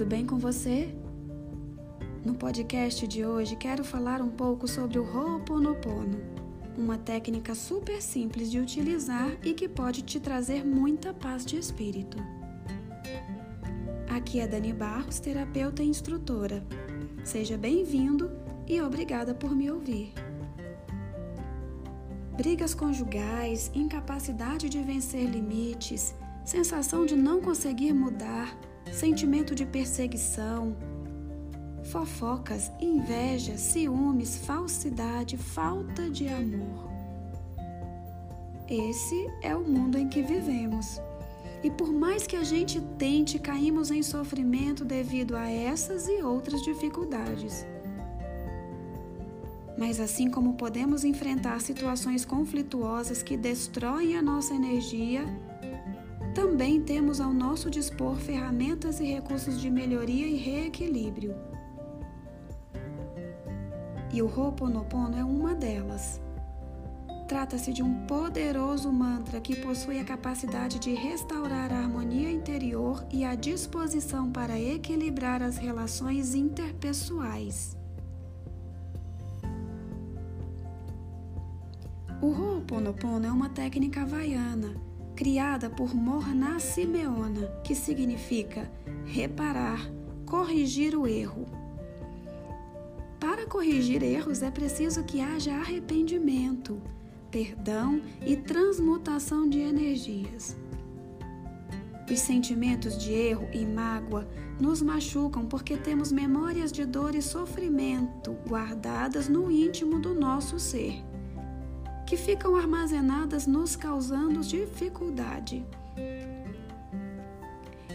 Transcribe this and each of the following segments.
tudo bem com você? No podcast de hoje quero falar um pouco sobre o Ho'oponopono, uma técnica super simples de utilizar e que pode te trazer muita paz de espírito. Aqui é Dani Barros, terapeuta e instrutora. Seja bem-vindo e obrigada por me ouvir. Brigas conjugais, incapacidade de vencer limites, sensação de não conseguir mudar, sentimento de perseguição, fofocas, inveja, ciúmes, falsidade, falta de amor. Esse é o mundo em que vivemos. E por mais que a gente tente, caímos em sofrimento devido a essas e outras dificuldades. Mas assim como podemos enfrentar situações conflituosas que destroem a nossa energia, também temos ao nosso dispor ferramentas e recursos de melhoria e reequilíbrio. E o Ho'oponopono é uma delas. Trata-se de um poderoso mantra que possui a capacidade de restaurar a harmonia interior e a disposição para equilibrar as relações interpessoais. O Ho'oponopono é uma técnica havaiana, criada por Morna Simeona, que significa reparar, corrigir o erro. Para corrigir erros é preciso que haja arrependimento, perdão e transmutação de energias. Os sentimentos de erro e mágoa nos machucam porque temos memórias de dor e sofrimento guardadas no íntimo do nosso ser que ficam armazenadas nos causando dificuldade.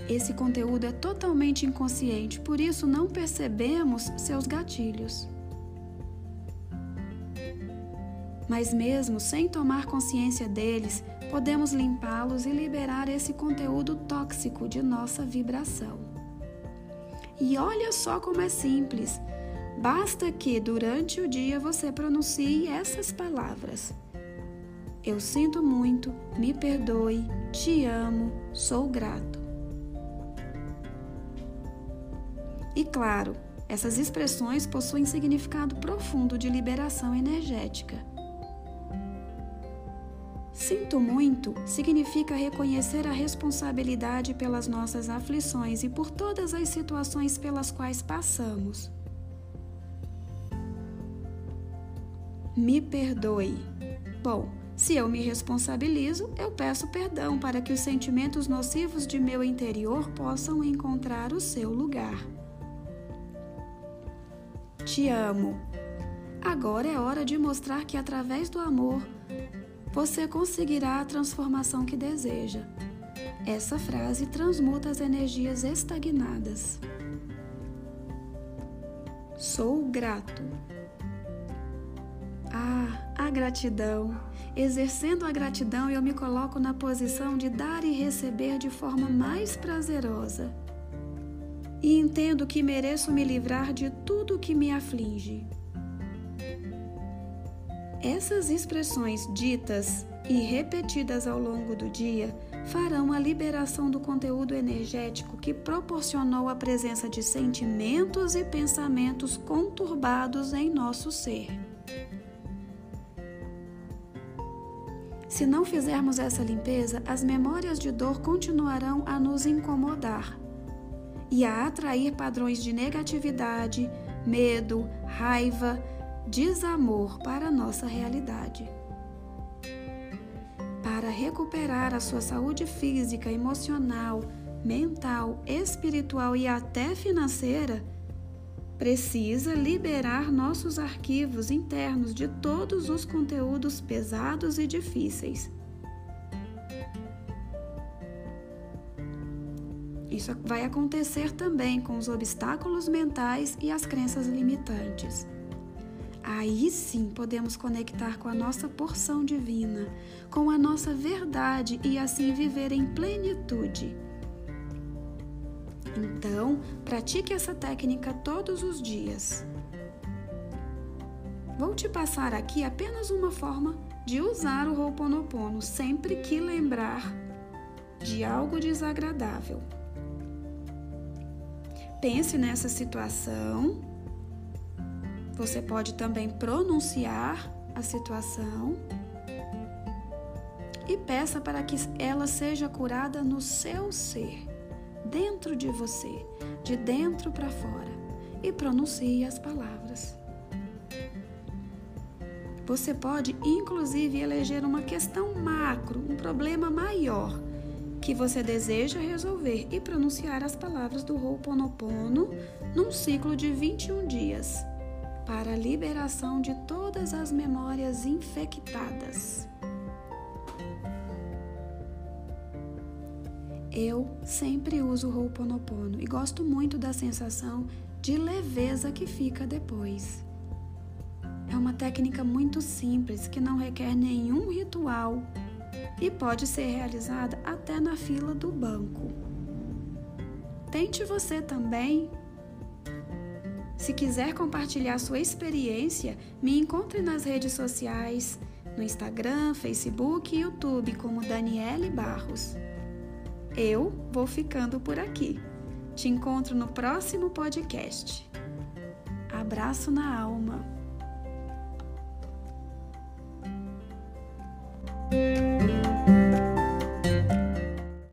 Esse conteúdo é totalmente inconsciente, por isso não percebemos seus gatilhos. Mas, mesmo sem tomar consciência deles, podemos limpá-los e liberar esse conteúdo tóxico de nossa vibração. E olha só como é simples. Basta que durante o dia você pronuncie essas palavras: eu sinto muito, me perdoe, te amo, sou grato. E claro, essas expressões possuem significado profundo de liberação energética. Sinto muito significa reconhecer a responsabilidade pelas nossas aflições e por todas as situações pelas quais passamos. Me perdoe. Bom, se eu me responsabilizo, eu peço perdão para que os sentimentos nocivos de meu interior possam encontrar o seu lugar. Te amo. Agora é hora de mostrar que através do amor você conseguirá a transformação que deseja. Essa frase transmuta as energias estagnadas. Sou grato. Gratidão. Exercendo a gratidão, eu me coloco na posição de dar e receber de forma mais prazerosa. E entendo que mereço me livrar de tudo que me aflige. Essas expressões ditas e repetidas ao longo do dia farão a liberação do conteúdo energético que proporcionou a presença de sentimentos e pensamentos conturbados em nosso ser. Se não fizermos essa limpeza, as memórias de dor continuarão a nos incomodar e a atrair padrões de negatividade, medo, raiva, desamor para a nossa realidade. Para recuperar a sua saúde física, emocional, mental, espiritual e até financeira, precisa liberar nossos arquivos internos de todos os conteúdos pesados e difíceis. Isso vai acontecer também com os obstáculos mentais e as crenças limitantes. Aí sim podemos conectar com a nossa porção divina, com a nossa verdade e assim viver em plenitude então, pratique essa técnica todos os dias. Vou te passar aqui apenas uma forma de usar o Ho'oponopono sempre que lembrar de algo desagradável. pense nessa situação. Você pode também pronunciar a situação e peça para que ela seja curada no seu ser, dentro de você, de dentro para fora, e pronuncie as palavras. Você pode, inclusive, eleger uma questão macro, um problema maior que você deseja resolver e pronunciar as palavras do Ho'oponopono num ciclo de 21 dias para a liberação de todas as memórias infectadas. Eu sempre uso o Ho'oponopono e gosto muito da sensação de leveza que fica depois. É uma técnica muito simples que não requer nenhum ritual e pode ser realizada até na fila do banco. Tente você também. Se quiser compartilhar sua experiência, me encontre nas redes sociais, no Instagram, Facebook e YouTube como Daniele Barros. Eu vou ficando por aqui. Te encontro no próximo podcast. Abraço na alma.